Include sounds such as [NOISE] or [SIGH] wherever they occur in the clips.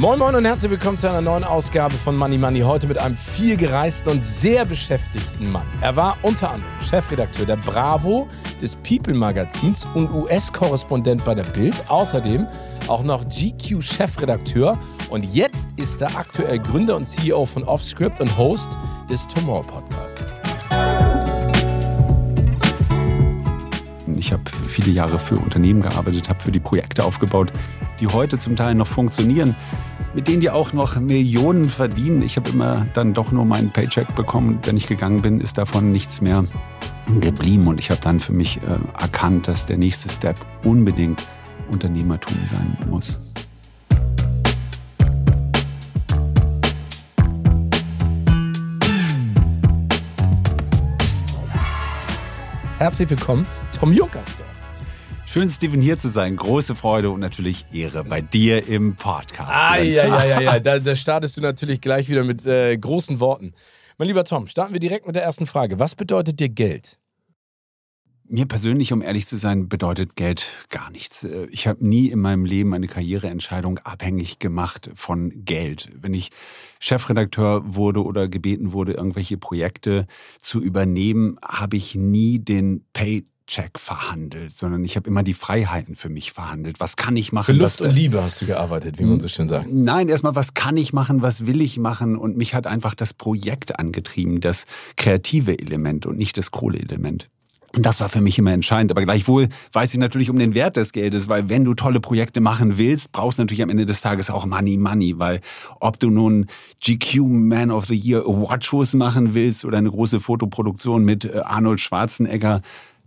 Moin Moin und herzlich willkommen zu einer neuen Ausgabe von Money Money. Heute mit einem viel gereisten und sehr beschäftigten Mann. Er war unter anderem Chefredakteur der Bravo, des People Magazins und US-Korrespondent bei der Bild. Außerdem auch noch GQ-Chefredakteur. Und jetzt ist er aktuell Gründer und CEO von Offscript und Host des Tomorrow Podcasts. Ich habe viele Jahre für Unternehmen gearbeitet, habe für die Projekte aufgebaut, die heute zum Teil noch funktionieren, mit denen die auch noch Millionen verdienen. Ich habe immer dann doch nur meinen Paycheck bekommen. Wenn ich gegangen bin, ist davon nichts mehr geblieben. Und ich habe dann für mich äh, erkannt, dass der nächste Step unbedingt Unternehmertum sein muss. Herzlich willkommen, Tom Junkersdorf. Schön, Steven, hier zu sein. Große Freude und natürlich Ehre bei dir im Podcast. Ah, ja, ja, ja, ja. Da, da startest du natürlich gleich wieder mit äh, großen Worten. Mein lieber Tom, starten wir direkt mit der ersten Frage. Was bedeutet dir Geld? Mir persönlich, um ehrlich zu sein, bedeutet Geld gar nichts. Äh, ich habe nie in meinem Leben eine Karriereentscheidung abhängig gemacht von Geld. Wenn ich Chefredakteur wurde oder gebeten wurde, irgendwelche Projekte zu übernehmen, habe ich nie den Pay Check verhandelt, sondern ich habe immer die Freiheiten für mich verhandelt. Was kann ich machen? Für Lust und Liebe hast du gearbeitet, wie man so schön sagt. Nein, erstmal, was kann ich machen? Was will ich machen? Und mich hat einfach das Projekt angetrieben, das kreative Element und nicht das Kohleelement. Und das war für mich immer entscheidend. Aber gleichwohl weiß ich natürlich um den Wert des Geldes, weil wenn du tolle Projekte machen willst, brauchst du natürlich am Ende des Tages auch Money, Money. Weil ob du nun GQ Man of the Year Award Shows machen willst oder eine große Fotoproduktion mit äh, Arnold Schwarzenegger,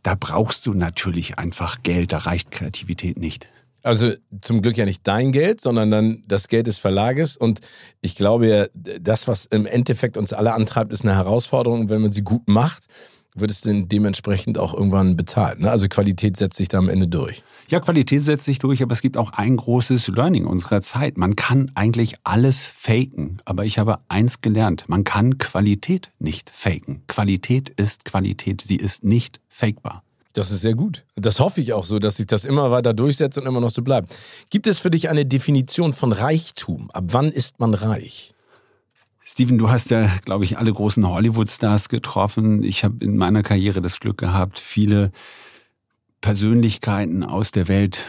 da brauchst du natürlich einfach Geld, da reicht Kreativität nicht. Also zum Glück ja nicht dein Geld, sondern dann das Geld des Verlages. Und ich glaube ja, das, was im Endeffekt uns alle antreibt, ist eine Herausforderung. wenn man sie gut macht, wird es denn dementsprechend auch irgendwann bezahlt. Ne? Also Qualität setzt sich da am Ende durch. Ja, Qualität setzt sich durch, aber es gibt auch ein großes Learning unserer Zeit. Man kann eigentlich alles faken, aber ich habe eins gelernt, man kann Qualität nicht faken. Qualität ist Qualität, sie ist nicht fakebar. Das ist sehr gut. Das hoffe ich auch so, dass sich das immer weiter durchsetzt und immer noch so bleibt. Gibt es für dich eine Definition von Reichtum? Ab wann ist man reich? Steven, du hast ja, glaube ich, alle großen Hollywood-Stars getroffen. Ich habe in meiner Karriere das Glück gehabt, viele Persönlichkeiten aus der Welt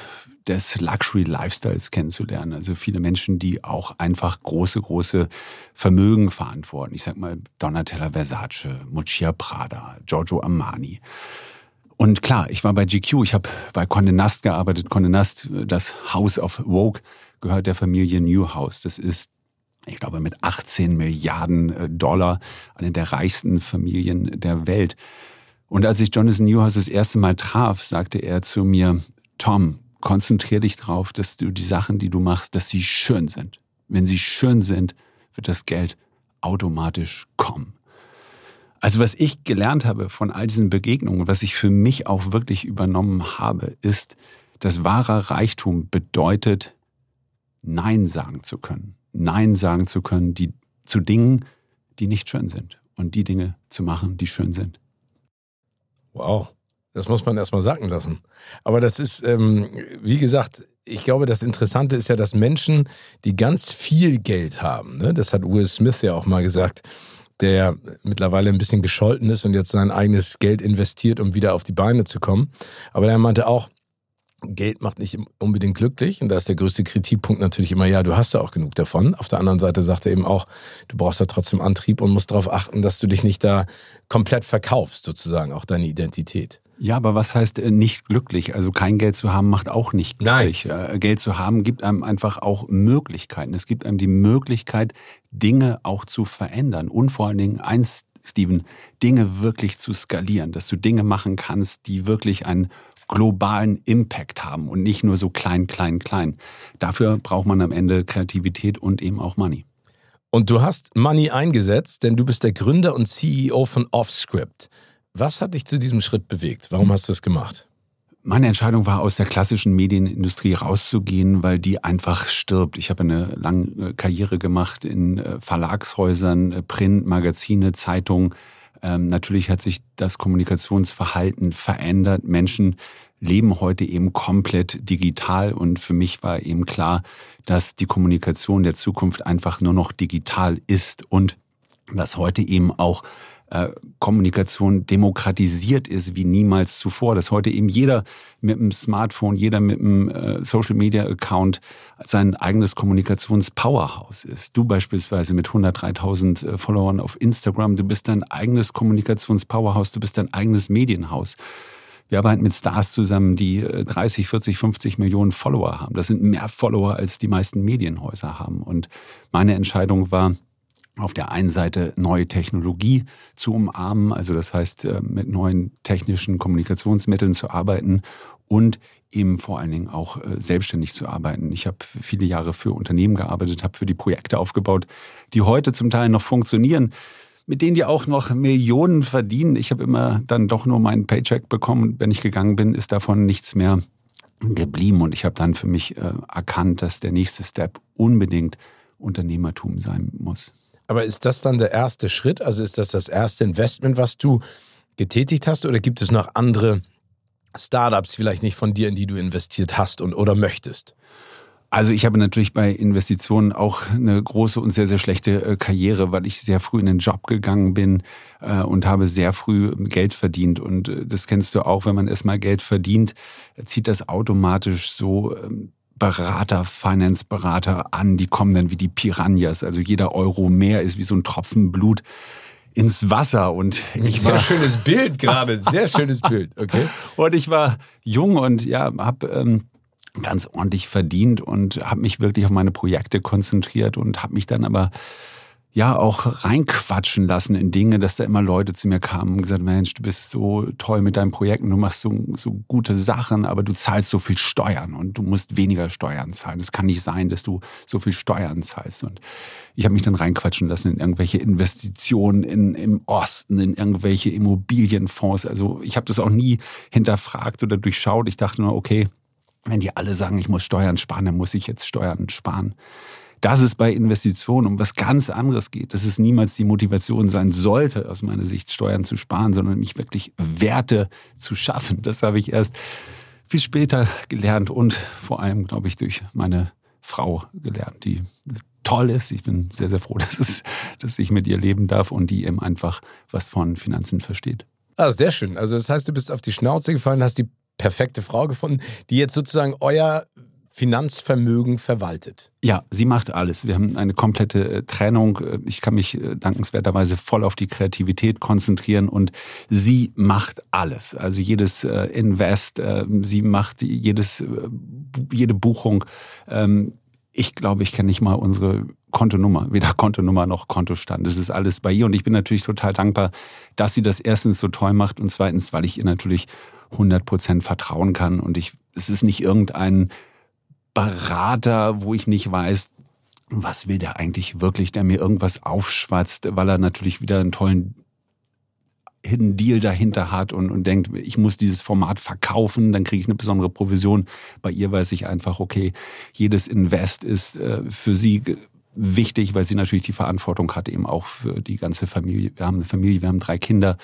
des Luxury-Lifestyles kennenzulernen. Also viele Menschen, die auch einfach große, große Vermögen verantworten. Ich sag mal Donatella Versace, Muccia Prada, Giorgio Armani. Und klar, ich war bei GQ, ich habe bei Condé Nast gearbeitet. Condé Nast, das House of Vogue, gehört der Familie Newhouse. Das ist ich glaube, mit 18 Milliarden äh, Dollar, eine der reichsten Familien der Welt. Und als ich Jonathan Newhouse das erste Mal traf, sagte er zu mir, Tom, konzentrier dich darauf, dass du die Sachen, die du machst, dass sie schön sind. Wenn sie schön sind, wird das Geld automatisch kommen. Also was ich gelernt habe von all diesen Begegnungen, was ich für mich auch wirklich übernommen habe, ist, dass wahrer Reichtum bedeutet, Nein sagen zu können. Nein sagen zu können, die, zu Dingen, die nicht schön sind und die Dinge zu machen, die schön sind. Wow, das muss man erstmal sagen lassen. Aber das ist, ähm, wie gesagt, ich glaube, das Interessante ist ja, dass Menschen, die ganz viel Geld haben, ne? das hat Will Smith ja auch mal gesagt, der mittlerweile ein bisschen gescholten ist und jetzt sein eigenes Geld investiert, um wieder auf die Beine zu kommen. Aber er meinte auch, Geld macht nicht unbedingt glücklich. Und da ist der größte Kritikpunkt natürlich immer, ja, du hast ja auch genug davon. Auf der anderen Seite sagt er eben auch, du brauchst ja trotzdem Antrieb und musst darauf achten, dass du dich nicht da komplett verkaufst, sozusagen, auch deine Identität. Ja, aber was heißt äh, nicht glücklich? Also kein Geld zu haben macht auch nicht glücklich. Nein. Äh, Geld zu haben gibt einem einfach auch Möglichkeiten. Es gibt einem die Möglichkeit, Dinge auch zu verändern und vor allen Dingen eins, Steven, Dinge wirklich zu skalieren, dass du Dinge machen kannst, die wirklich einen globalen Impact haben und nicht nur so klein, klein, klein. Dafür braucht man am Ende Kreativität und eben auch Money. Und du hast Money eingesetzt, denn du bist der Gründer und CEO von Offscript. Was hat dich zu diesem Schritt bewegt? Warum hast du es gemacht? Meine Entscheidung war, aus der klassischen Medienindustrie rauszugehen, weil die einfach stirbt. Ich habe eine lange Karriere gemacht in äh, Verlagshäusern, äh, Print, Magazine, Zeitungen. Ähm, natürlich hat sich das Kommunikationsverhalten verändert. Menschen leben heute eben komplett digital und für mich war eben klar, dass die Kommunikation der Zukunft einfach nur noch digital ist und dass heute eben auch äh, Kommunikation demokratisiert ist wie niemals zuvor. Dass heute eben jeder mit einem Smartphone, jeder mit einem äh, Social Media Account sein eigenes Kommunikationspowerhouse ist. Du beispielsweise mit 103.000 äh, Followern auf Instagram, du bist dein eigenes Kommunikationspowerhouse, du bist dein eigenes Medienhaus. Wir arbeiten mit Stars zusammen, die 30, 40, 50 Millionen Follower haben. Das sind mehr Follower, als die meisten Medienhäuser haben. Und meine Entscheidung war, auf der einen Seite neue Technologie zu umarmen, also das heißt äh, mit neuen technischen Kommunikationsmitteln zu arbeiten und eben vor allen Dingen auch äh, selbstständig zu arbeiten. Ich habe viele Jahre für Unternehmen gearbeitet, habe für die Projekte aufgebaut, die heute zum Teil noch funktionieren, mit denen die auch noch Millionen verdienen. Ich habe immer dann doch nur meinen Paycheck bekommen. Wenn ich gegangen bin, ist davon nichts mehr geblieben. Und ich habe dann für mich äh, erkannt, dass der nächste Step unbedingt Unternehmertum sein muss. Aber ist das dann der erste Schritt? Also ist das das erste Investment, was du getätigt hast? Oder gibt es noch andere Startups, vielleicht nicht von dir, in die du investiert hast und oder möchtest? Also ich habe natürlich bei Investitionen auch eine große und sehr, sehr schlechte äh, Karriere, weil ich sehr früh in den Job gegangen bin äh, und habe sehr früh Geld verdient. Und äh, das kennst du auch, wenn man erstmal Geld verdient, zieht das automatisch so ähm, Berater, Finance-Berater an, die kommen dann wie die Piranhas. Also jeder Euro mehr ist wie so ein Tropfen Blut ins Wasser und ich sehr war schönes Bild [LAUGHS] gerade, sehr schönes Bild, okay. Und ich war jung und ja, habe ähm, ganz ordentlich verdient und habe mich wirklich auf meine Projekte konzentriert und habe mich dann aber ja auch reinquatschen lassen in Dinge, dass da immer Leute zu mir kamen und gesagt, Mensch, du bist so toll mit deinen Projekten, du machst so, so gute Sachen, aber du zahlst so viel Steuern und du musst weniger Steuern zahlen. Es kann nicht sein, dass du so viel Steuern zahlst. Und ich habe mich dann reinquatschen lassen in irgendwelche Investitionen in, im Osten, in irgendwelche Immobilienfonds. Also ich habe das auch nie hinterfragt oder durchschaut. Ich dachte nur, okay, wenn die alle sagen, ich muss Steuern sparen, dann muss ich jetzt Steuern sparen dass es bei Investitionen um was ganz anderes geht, dass es niemals die Motivation sein sollte, aus meiner Sicht Steuern zu sparen, sondern mich wirklich Werte zu schaffen. Das habe ich erst viel später gelernt und vor allem, glaube ich, durch meine Frau gelernt, die toll ist. Ich bin sehr, sehr froh, [LAUGHS] dass, es, dass ich mit ihr leben darf und die eben einfach was von Finanzen versteht. Ah, sehr schön. Also das heißt, du bist auf die Schnauze gefallen, hast die perfekte Frau gefunden, die jetzt sozusagen euer Finanzvermögen verwaltet. Ja, sie macht alles. Wir haben eine komplette äh, Trennung. Äh, ich kann mich äh, dankenswerterweise voll auf die Kreativität konzentrieren und sie macht alles. Also jedes Invest, sie macht jedes, jede Buchung. Ähm, ich glaube, ich kenne nicht mal unsere Kontonummer, weder Kontonummer noch Kontostand. Das ist alles bei ihr und ich bin natürlich total dankbar, dass sie das erstens so toll macht und zweitens, weil ich ihr natürlich 100 Prozent vertrauen kann und ich, es ist nicht irgendein Berater, wo ich nicht weiß, was will der eigentlich wirklich, der mir irgendwas aufschwatzt, weil er natürlich wieder einen tollen Hidden Deal dahinter hat und, und denkt, ich muss dieses Format verkaufen, dann kriege ich eine besondere Provision. Bei ihr weiß ich einfach, okay, jedes Invest ist äh, für sie wichtig, weil sie natürlich die Verantwortung hat, eben auch für die ganze Familie. Wir haben eine Familie, wir haben drei Kinder.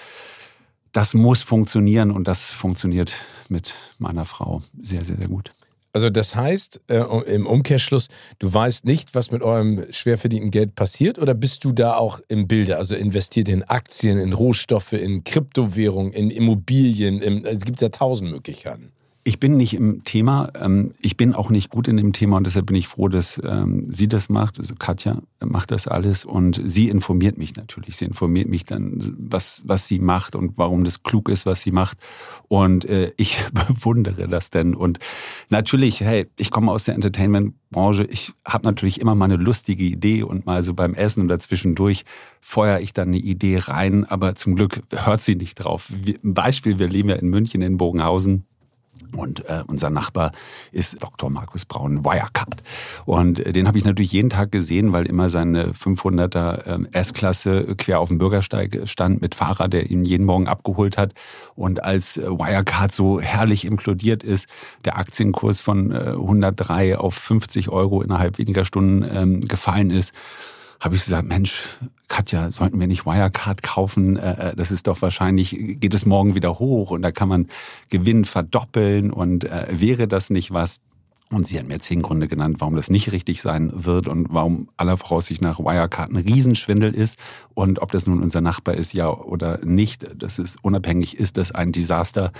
Das muss funktionieren und das funktioniert mit meiner Frau sehr, sehr, sehr gut. Also das heißt äh, im Umkehrschluss, du weißt nicht, was mit eurem schwer verdienten Geld passiert oder bist du da auch im Bilde? Also investiert in Aktien, in Rohstoffe, in Kryptowährungen, in Immobilien, in, es gibt ja tausend Möglichkeiten. Ich bin nicht im Thema, ähm, ich bin auch nicht gut in dem Thema und deshalb bin ich froh, dass ähm, sie das macht. Also Katja macht das alles und sie informiert mich natürlich. Sie informiert mich dann, was, was sie macht und warum das klug ist, was sie macht. Und äh, ich [LAUGHS] bewundere das denn. Und natürlich, hey, ich komme aus der Entertainment-Branche. Ich habe natürlich immer mal eine lustige Idee und mal so beim Essen oder zwischendurch feuere ich dann eine Idee rein. Aber zum Glück hört sie nicht drauf. Ein Beispiel, wir leben ja in München, in Bogenhausen Und äh, unser Nachbar ist Dr. Markus Braun Wirecard. Und äh, den habe ich natürlich jeden Tag gesehen, weil immer seine 500er äh, S-Klasse quer auf dem Bürgersteig stand mit Fahrer, der ihn jeden Morgen abgeholt hat. Und als äh, Wirecard so herrlich implodiert ist, der Aktienkurs von äh, 103 auf 50 Euro innerhalb weniger Stunden ähm, gefallen ist, habe ich gesagt, Mensch, Katja, sollten wir nicht Wirecard kaufen? Äh, äh, das ist doch wahrscheinlich, geht es morgen wieder hoch und da kann man Gewinn verdoppeln und äh, wäre das nicht was? Und sie hat mir zehn Gründe genannt, warum das nicht richtig sein wird und warum aller Voraussicht nach Wirecard ein Riesenschwindel ist. Und ob das nun unser Nachbar ist, ja oder nicht, das ist unabhängig, ist das ein Desaster.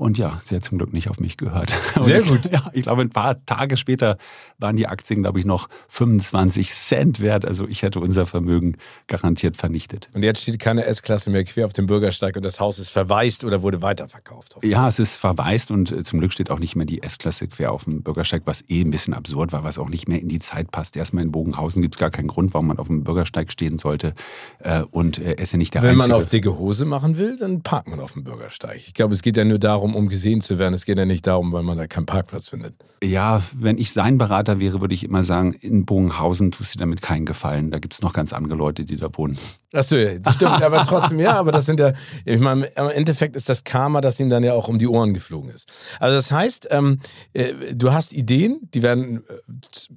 Und ja, sie hat zum Glück nicht auf mich gehört. [LAUGHS] Sehr gut. Ja, ich glaube, ein paar Tage später waren die Aktien, glaube ich, noch 25 Cent wert. Also ich hätte unser Vermögen garantiert vernichtet. Und jetzt steht keine S-Klasse mehr quer auf dem Bürgersteig und das Haus ist verwaist oder wurde weiterverkauft. Ja, es ist verwaist und äh, zum Glück steht auch nicht mehr die S-Klasse quer auf dem Bürgersteig, was eh ein bisschen absurd war, was auch nicht mehr in die Zeit passt. Erstmal in Bogenhausen gibt es gar keinen Grund, warum man auf dem Bürgersteig stehen sollte. Äh, und er ist ja nicht der Wenn Einzige. man auf dicke Hose machen will, dann parkt man auf dem Bürgersteig. Ich glaube, es geht ja nur darum, um gesehen zu werden. Es geht ja nicht darum, weil man da keinen Parkplatz findet. Ja, wenn ich sein Berater wäre, würde ich immer sagen, in Bogenhausen tust du damit keinen Gefallen. Da gibt es noch ganz andere Leute, die da wohnen. Achso, stimmt, aber trotzdem, ja, aber das sind ja, ich meine, im Endeffekt ist das Karma, das ihm dann ja auch um die Ohren geflogen ist. Also das heißt, ähm, äh, du hast Ideen, die werden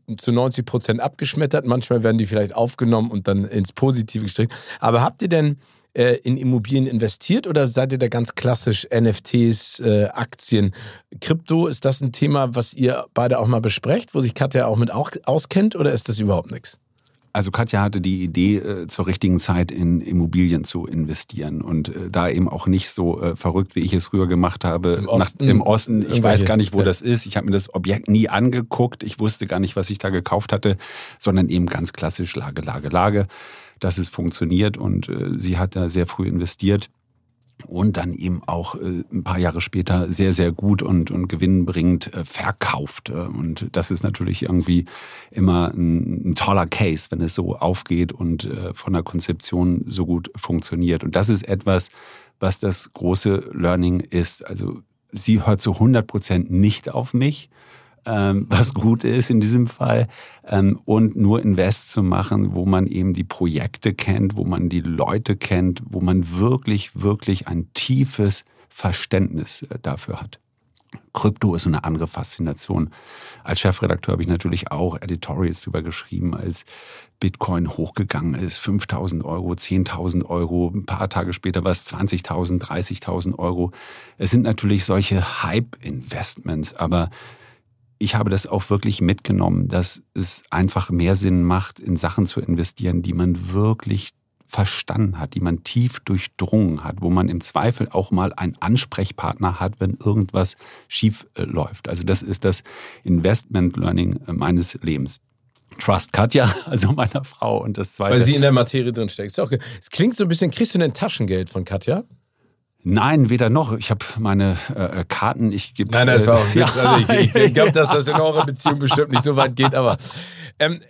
äh, zu 90 Prozent abgeschmettert, manchmal werden die vielleicht aufgenommen und dann ins Positive gestrickt. Aber habt ihr denn äh, in Immobilien investiert oder seid ihr da ganz klassisch NFTs, äh, Aktien, Krypto? Ist das ein Thema, was ihr beide auch mal besprecht, wo sich Katja auch mit auch auskennt oder ist das überhaupt nichts? Also Katja hatte die Idee, äh, zur richtigen Zeit in Immobilien zu investieren und äh, da eben auch nicht so äh, verrückt, wie ich es früher gemacht habe. Im Osten, Nach, im Osten. Ich weiß gar nicht, wo ja. das ist. Ich habe mir das Objekt nie angeguckt. Ich wusste gar nicht, was ich da gekauft hatte, sondern eben ganz klassisch Lage, Lage, Lage, dass es funktioniert und äh, sie hat da sehr früh investiert und dann eben auch äh, ein paar Jahre später sehr, sehr gut und, und gewinnbringend äh, verkauft. Äh, Und das ist natürlich irgendwie immer ein, ein toller Case, wenn es so aufgeht und äh, von der Konzeption so gut funktioniert. Und das ist etwas, was das große Learning ist. Also sie hört zu 100 Prozent nicht auf mich ähm, [LAUGHS] was gut ist in diesem Fall, ähm, und nur Invest zu machen, wo man eben die Projekte kennt, wo man die Leute kennt, wo man wirklich, wirklich ein tiefes Verständnis äh, dafür hat. Krypto ist eine andere Faszination. Als Chefredakteur habe ich natürlich auch Editorials darüber geschrieben, als Bitcoin hochgegangen ist, 5.000 Euro, 10.000 Euro, ein paar Tage später war es 20.000, 30.000 Euro. Es sind natürlich solche Hype-Investments, aber ich habe das auch wirklich mitgenommen, dass es einfach mehr Sinn macht, in Sachen zu investieren, die man wirklich verstanden hat, die man tief durchdrungen hat, wo man im Zweifel auch mal einen Ansprechpartner hat, wenn irgendwas schief äh, läuft. Also das ist das Investment Learning äh, meines Lebens. Trust Katja, [LAUGHS] also meiner Frau und das zweite. Weil sie in der Materie drin steckt. Okay. Es klingt so ein bisschen, kriegst du denn Taschengeld von Katja? Nein, weder noch. Ich habe meine äh, Karten, ich gebe. Nein, nein, das war auch ja. [LAUGHS] Witz. Also ich, ich glaube, dass das in eurer Beziehung bestimmt nicht so weit geht, aber ähm,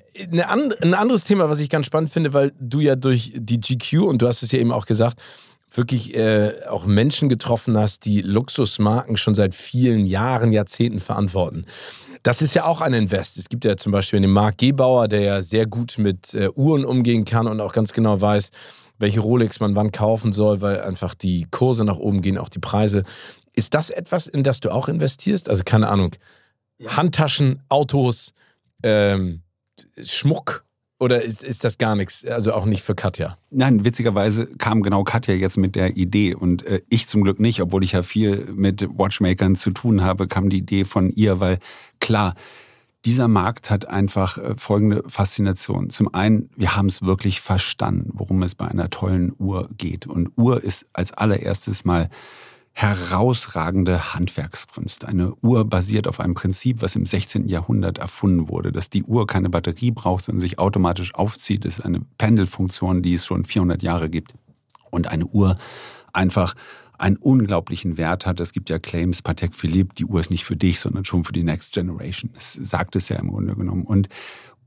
and, ein anderes Thema, was ich ganz spannend finde, weil du ja durch die GQ und du hast es ja eben auch gesagt, wirklich äh, auch Menschen getroffen hast, die Luxusmarken schon seit vielen Jahren, Jahrzehnten verantworten. Das ist ja auch ein Invest. Es gibt ja zum Beispiel den Marc Gebauer, der ja sehr gut mit äh, Uhren umgehen kann und auch ganz genau weiß, welche Rolex man wann kaufen soll, weil einfach die Kurse nach oben gehen, auch die Preise. Ist das etwas, in das du auch investierst? Also keine Ahnung, Handtaschen, Autos, ähm, Schmuck oder ist, ist das gar nichts? Also auch nicht für Katja. Nein, witzigerweise kam genau Katja jetzt mit der Idee und äh, ich zum Glück nicht, obwohl ich ja viel mit Watchmakern zu tun habe, kam die Idee von ihr, weil klar, dieser Markt hat einfach äh, folgende Faszination. Zum einen, wir haben es wirklich verstanden, worum es bei einer tollen Uhr geht. Und Uhr ist als allererstes mal herausragende Handwerkskunst. Eine Uhr basiert auf einem Prinzip, was im 16. Jahrhundert erfunden wurde, dass die Uhr keine Batterie braucht, sondern sich automatisch aufzieht. Ist eine Pendelfunktion, die es schon 400 Jahre gibt. Und eine Uhr einfach einen unglaublichen Wert hat. Es gibt ja Claims, Patek Philippe, die Uhr ist nicht für dich, sondern schon für die Next Generation. Das sagt es ja im Grunde genommen. Und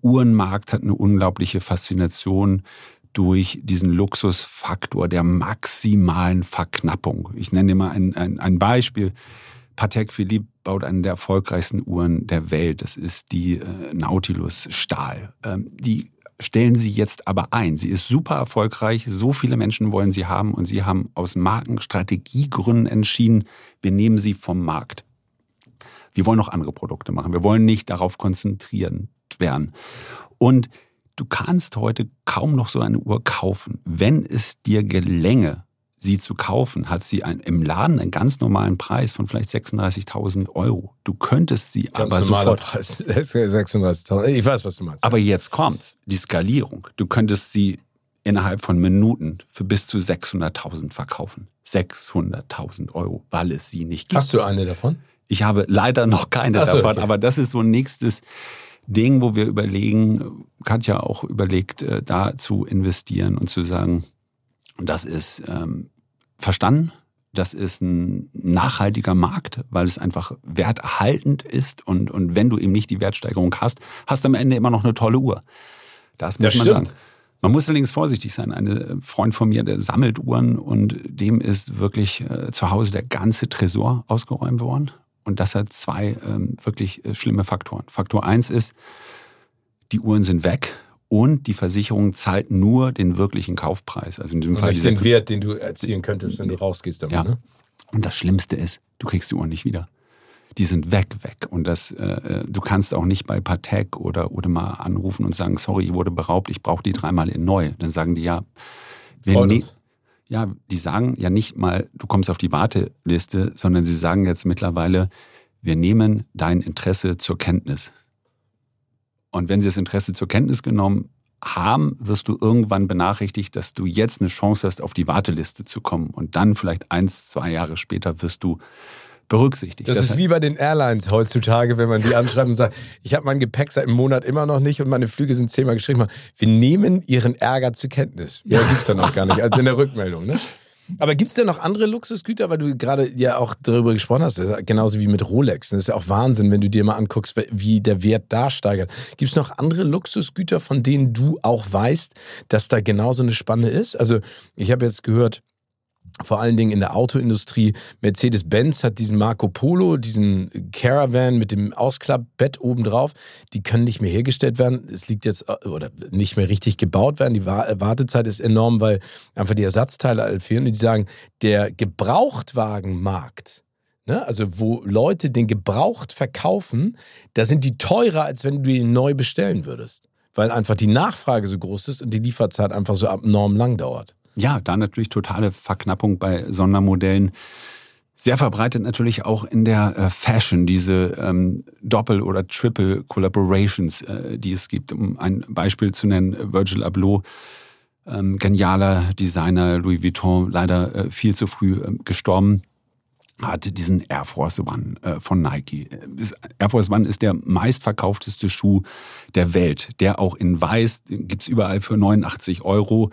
Uhrenmarkt hat eine unglaubliche Faszination durch diesen Luxusfaktor der maximalen Verknappung. Ich nenne dir mal ein, ein, ein Beispiel. Patek Philippe baut eine der erfolgreichsten Uhren der Welt. Das ist die äh, Nautilus Stahl. Ähm, die stellen sie jetzt aber ein. Sie ist super erfolgreich. So viele Menschen wollen sie haben und sie haben aus Markenstrategiegründen entschieden, wir nehmen sie vom Markt. Wir wollen noch andere Produkte machen. Wir wollen nicht darauf konzentrieren werden. Und du kannst heute kaum noch so eine Uhr kaufen. Wenn es dir gelänge, sie zu kaufen, hat sie ein, im Laden einen ganz normalen Preis von vielleicht 36.000 Euro. Du könntest sie Ganz aber normaler sofort. Preis. [LAUGHS] 36.000. Ich weiß, was du meinst. Aber jetzt kommt's, die Skalierung. Du könntest sie innerhalb von Minuten für bis zu 600.000 verkaufen. 600.000 Euro, weil es sie nicht gibt. Hast du eine davon? Ich habe leider noch keine so, davon, okay. aber das ist so ein nächstes Ding, wo wir überlegen, Katja auch überlegt, äh, da zu investieren und zu sagen, das ist ähm, verstanden, das ist ein nachhaltiger Markt, weil es einfach werterhaltend ist und, und wenn du eben nicht die Wertsteigerung hast, hast du am Ende immer noch eine tolle Uhr. Das muss Das man stimmt. sagen. Man muss allerdings vorsichtig sein. Ein Freund von mir, der sammelt Uhren und dem ist wirklich äh, zu Hause der ganze Tresor ausgeräumt worden. Und das hat zwei ähm, wirklich äh, schlimme Faktoren. Faktor eins ist, die Uhren sind weg und die Versicherung zahlt nur den wirklichen Kaufpreis. Also in diesem Und Fall den Wert, den du erzielen könntest, wenn du rausgehst damit, Ja. ne? Und das Schlimmste ist, du kriegst die Uhren nicht wieder. Die sind weg, weg. Und das, äh, du kannst auch nicht bei Patek oder Audemars anrufen und sagen, sorry, ich wurde beraubt, ich brauche die dreimal in neu. Dann sagen die ja, wir ne- ja, die sagen ja nicht mal, du kommst auf die Warteliste, sondern sie sagen jetzt mittlerweile, wir nehmen dein Interesse zur Kenntnis. Und wenn sie das Interesse zur Kenntnis genommen haben, wirst du irgendwann benachrichtigt, dass du jetzt eine Chance hast, auf die Warteliste zu kommen. Und dann vielleicht eins, zwei Jahre später wirst du berücksichtigt. Das, ist wie bei den Airlines heutzutage, wenn man die anschreibt und sagt, ich habe mein Gepäck seit einem Monat immer noch nicht und meine Flüge sind zehnmal geschrieben. Wir nehmen Ihren Ärger zur Kenntnis. Mehr ja. gibt's da noch gar nicht, als in der Rückmeldung. Ne? Aber gibt's denn noch andere Luxusgüter, weil du gerade ja auch darüber gesprochen hast, genauso wie mit Rolex. Das ist ja auch Wahnsinn, wenn du dir mal anguckst, wie der Wert da steigert. Gibt's noch andere Luxusgüter, von denen du auch weißt, dass da genauso eine Spanne ist? Also ich habe jetzt gehört, vor allen Dingen in der Autoindustrie. Mercedes-Benz hat diesen Marco Polo, diesen Caravan mit dem Ausklappbett obendrauf. Die können nicht mehr hergestellt werden. Es liegt jetzt, oder nicht mehr richtig gebaut werden. Die Wartezeit ist enorm, weil einfach die Ersatzteile fehlen. Und die sagen, der Gebrauchtwagenmarkt, ne, also wo Leute den gebraucht verkaufen, da sind die teurer, als wenn du ihn neu bestellen würdest. Weil einfach die Nachfrage so groß ist und die Lieferzeit einfach so abnorm lang dauert. Ja, da natürlich totale Verknappung bei Sondermodellen. Sehr verbreitet natürlich auch in der äh, Fashion, diese ähm, Doppel- oder Triple-Collaborations, äh, die es gibt. Um ein Beispiel zu nennen, Virgil Abloh, ähm, genialer Designer, Louis Vuitton, leider äh, viel zu früh äh, gestorben, hatte diesen Air Force One äh, von Nike. Air Force One ist der meistverkaufteste Schuh der Welt, der auch in Weiß, gibt's überall für 89 Euro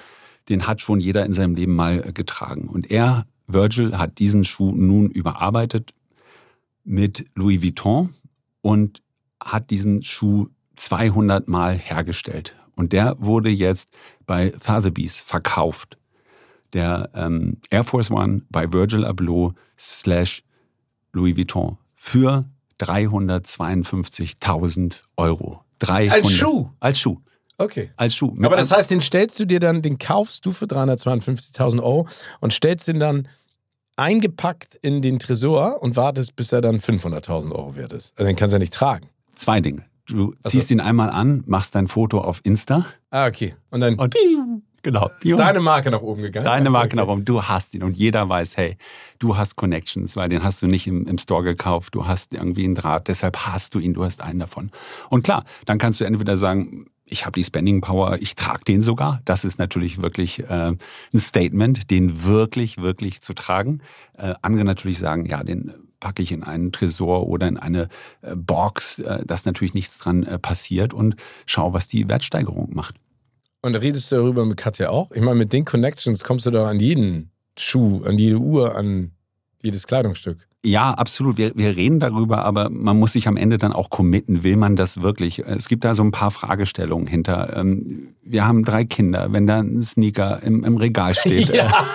den hat schon jeder in seinem Leben mal getragen. Und er, Virgil, hat diesen Schuh nun überarbeitet mit Louis Vuitton und hat diesen Schuh 200 Mal hergestellt. Und der wurde jetzt bei Sotheby's verkauft. Der ähm, Air Force One bei Virgil Abloh slash Louis Vuitton für 352.000 Euro. 300, Als Schuh? Als Schuh. Okay. Als Schuh. Aber das heißt, den stellst du dir dann, den kaufst du für 352.000 Euro und stellst den dann eingepackt in den Tresor und wartest, bis er dann 500.000 Euro wert ist. Also den kannst du ja nicht tragen. Zwei Dinge. Du ziehst ihn einmal an, machst dein Foto auf Insta. Ah, okay. Und dann Und genau. ist deine Marke nach oben gegangen. Deine Marke okay. nach oben. Du hast ihn und jeder weiß, hey, du hast Connections, weil den hast du nicht im, im Store gekauft. Du hast irgendwie einen Draht, deshalb hast du ihn, du hast einen davon. Und klar, dann kannst du entweder sagen, ich habe die Spending Power, ich trage den sogar. Das ist natürlich wirklich äh, ein Statement, den wirklich, wirklich zu tragen. Äh, andere natürlich sagen, ja, den packe ich in einen Tresor oder in eine äh, Box, äh, dass natürlich nichts dran äh, passiert und schau, was die Wertsteigerung macht. Und redest du darüber mit Katja auch? Ich meine, mit den Connections kommst du doch an jeden Schuh, an jede Uhr, an jedes Kleidungsstück. Ja, absolut. Wir, wir reden darüber, aber man muss sich am Ende dann auch committen. Will man das wirklich? Es gibt da so ein paar Fragestellungen hinter. Ähm, Wir haben drei Kinder. Wenn da ein Sneaker im, im Regal steht, [LAUGHS] Ja.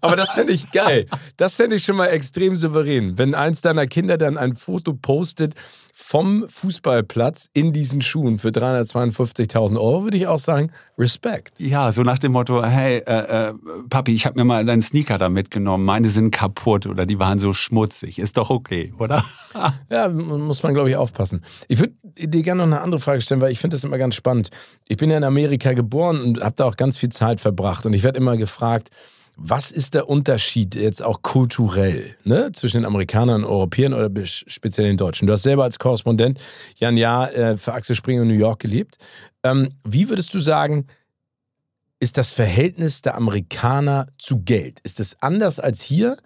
Aber das fände ich geil. Das fände ich schon mal extrem souverän. Wenn eins deiner Kinder dann ein Foto postet vom Fußballplatz in diesen Schuhen für 352.000 Euro, würde ich auch sagen, Respekt. Ja, so nach dem Motto, hey, äh, äh, Papi, ich habe mir mal deinen Sneaker da mitgenommen, meine sind kaputt oder die waren so schmutzig. Ist doch okay, oder? [LAUGHS] ja, muss man, glaube ich, aufpassen. Ich würde dir gerne noch eine andere Frage stellen, weil ich finde das immer ganz spannend. Ich bin ja in Amerika geboren und habe da auch ganz viel Zeit verbracht und ich werde immer gefragt, was ist der Unterschied jetzt auch kulturell ne, zwischen den Amerikanern und Europäern oder speziell den Deutschen? Du hast selber als Korrespondent ja ein Jahr äh, für Axel Springer in New York gelebt. Ähm, wie würdest du sagen, ist das Verhältnis der Amerikaner zu Geld? Ist es anders als hier?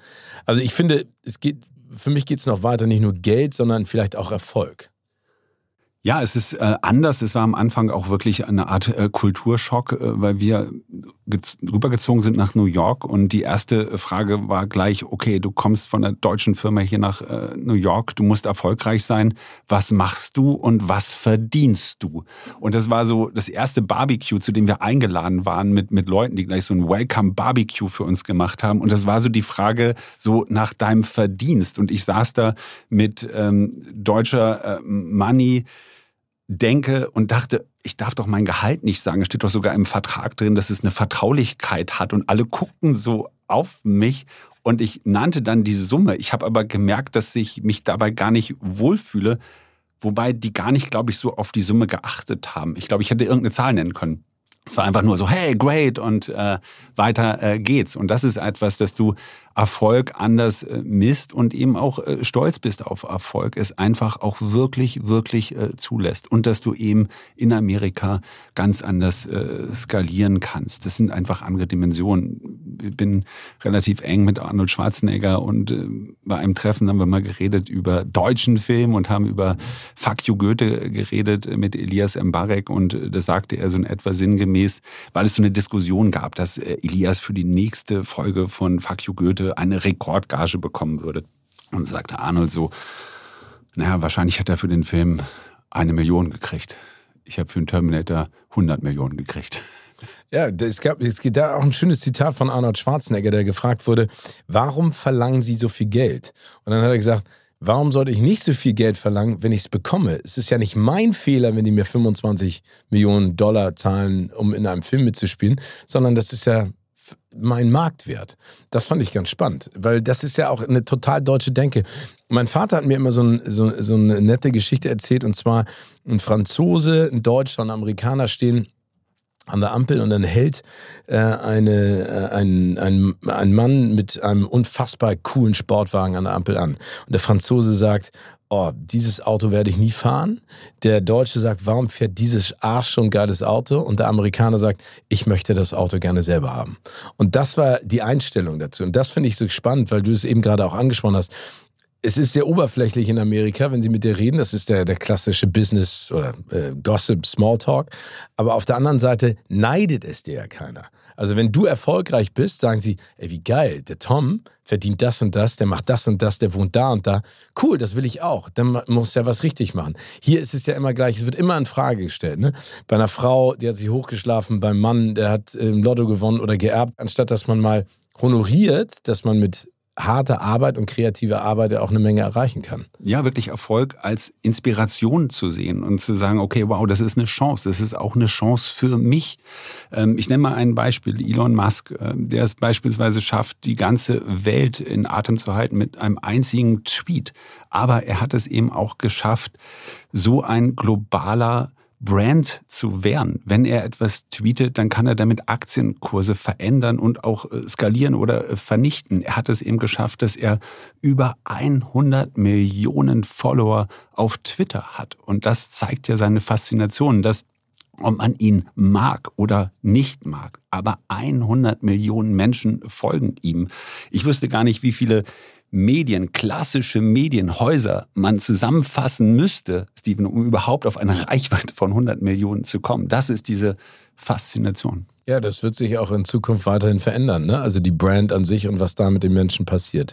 Also ich finde, es geht, für mich geht es noch weiter, nicht nur Geld, sondern vielleicht auch Erfolg. Ja, es ist äh, anders. Es war am Anfang auch wirklich eine Art äh, Kulturschock, äh, weil wir rübergezogen sind nach New York und die erste Frage war gleich, okay, du kommst von der deutschen Firma hier nach äh, New York, du musst erfolgreich sein. Was machst du und was verdienst du? Und das war so das erste Barbecue, zu dem wir eingeladen waren mit, mit Leuten, die gleich so ein Welcome Barbecue für uns gemacht haben. Und das war so die Frage so nach deinem Verdienst. Und ich saß da mit ähm, deutscher äh, Money, denke und dachte, ich darf doch mein Gehalt nicht sagen. Es steht doch sogar im Vertrag drin, dass es eine Vertraulichkeit hat. Und alle guckten so auf mich und ich nannte dann diese Summe. Ich habe aber gemerkt, dass ich mich dabei gar nicht wohlfühle, wobei die gar nicht, glaube ich, so auf die Summe geachtet haben. Ich glaube, ich hätte irgendeine Zahl nennen können. Es war einfach nur so, hey, great und äh, weiter äh, geht's. Und das ist etwas, dass du Erfolg anders äh, misst und eben auch äh, stolz bist auf Erfolg, es einfach auch wirklich, wirklich äh, zulässt. Und dass du eben in Amerika ganz anders skalieren kannst. Das sind einfach andere Dimensionen. Ich bin relativ eng mit Arnold Schwarzenegger und bei einem Treffen haben wir mal geredet über deutschen Film und haben über Fuck you Goethe geredet mit Elias Mbarek und das sagte er so in etwa sinngemäß, weil es so eine Diskussion gab, dass Elias für die nächste Folge von Fuck you Goethe heute eine Rekordgage bekommen würde. Und sagte Arnold so, naja, wahrscheinlich hat er für den Film eine Million gekriegt. Ich habe für den Terminator 100 Millionen gekriegt. Ja, es, gab, es gibt da auch ein schönes Zitat von Arnold Schwarzenegger, der gefragt wurde, warum verlangen Sie so viel Geld? Und dann hat er gesagt, warum sollte ich nicht so viel Geld verlangen, wenn ich es bekomme? Es ist ja nicht mein Fehler, wenn die mir 25 Millionen Dollar zahlen, um in einem Film mitzuspielen, sondern das ist ja mein Marktwert. Das fand ich ganz spannend, weil das ist ja auch eine total deutsche Denke. Mein Vater hat mir immer so, ein, so, so eine nette Geschichte erzählt und zwar ein Franzose, ein Deutscher und ein Amerikaner stehen an der Ampel und dann hält äh, eine, äh, ein, ein, ein Mann mit einem unfassbar coolen Sportwagen an der Ampel an. Und der Franzose sagt, oh, dieses Auto werde ich nie fahren. Der Deutsche sagt, warum fährt dieses Arsch schon geiles Auto? Und der Amerikaner sagt, ich möchte das Auto gerne selber haben. Und das war die Einstellung dazu. Und das finde ich so spannend, weil du es eben gerade auch angesprochen hast. Es ist sehr oberflächlich in Amerika, wenn sie mit dir reden. Das ist der, der klassische Business oder äh, Gossip, Smalltalk. Aber auf der anderen Seite neidet es dir ja keiner. Also wenn du erfolgreich bist, sagen sie, ey, wie geil, der Tom verdient das und das, der macht das und das, der wohnt da und da. Cool, das will ich auch. Dann muss ja was richtig machen. Hier ist es ja immer gleich, es wird immer in Frage gestellt. Ne? Bei einer Frau, die hat sich hochgeschlafen, beim Mann, der hat im Lotto gewonnen oder geerbt, anstatt dass man mal honoriert, dass man mit harte Arbeit und kreative Arbeit auch eine Menge erreichen kann. Ja, wirklich Erfolg als Inspiration zu sehen und zu sagen, okay, wow, das ist eine Chance, das ist auch eine Chance für mich. Ähm, ich nenne mal ein Beispiel, Elon Musk, ähm, der es beispielsweise schafft, die ganze Welt in Atem zu halten mit einem einzigen Tweet. Aber er hat es eben auch geschafft, so ein globaler Brand zu wehren. Wenn er etwas tweetet, dann kann er damit Aktienkurse verändern und auch äh, skalieren oder äh, vernichten. Er hat es eben geschafft, dass er über 100 Millionen Follower auf Twitter hat. Und das zeigt ja seine Faszination, dass ob man ihn mag oder nicht mag, aber 100 Millionen Menschen folgen ihm. Ich wüsste gar nicht, wie viele Medien, klassische Medienhäuser man zusammenfassen müsste, Steven, um überhaupt auf eine Reichweite von 100 Millionen zu kommen. Das ist diese Faszination. Ja, das wird sich auch in Zukunft weiterhin verändern. Ne? Also die Brand an sich und was da mit den Menschen passiert.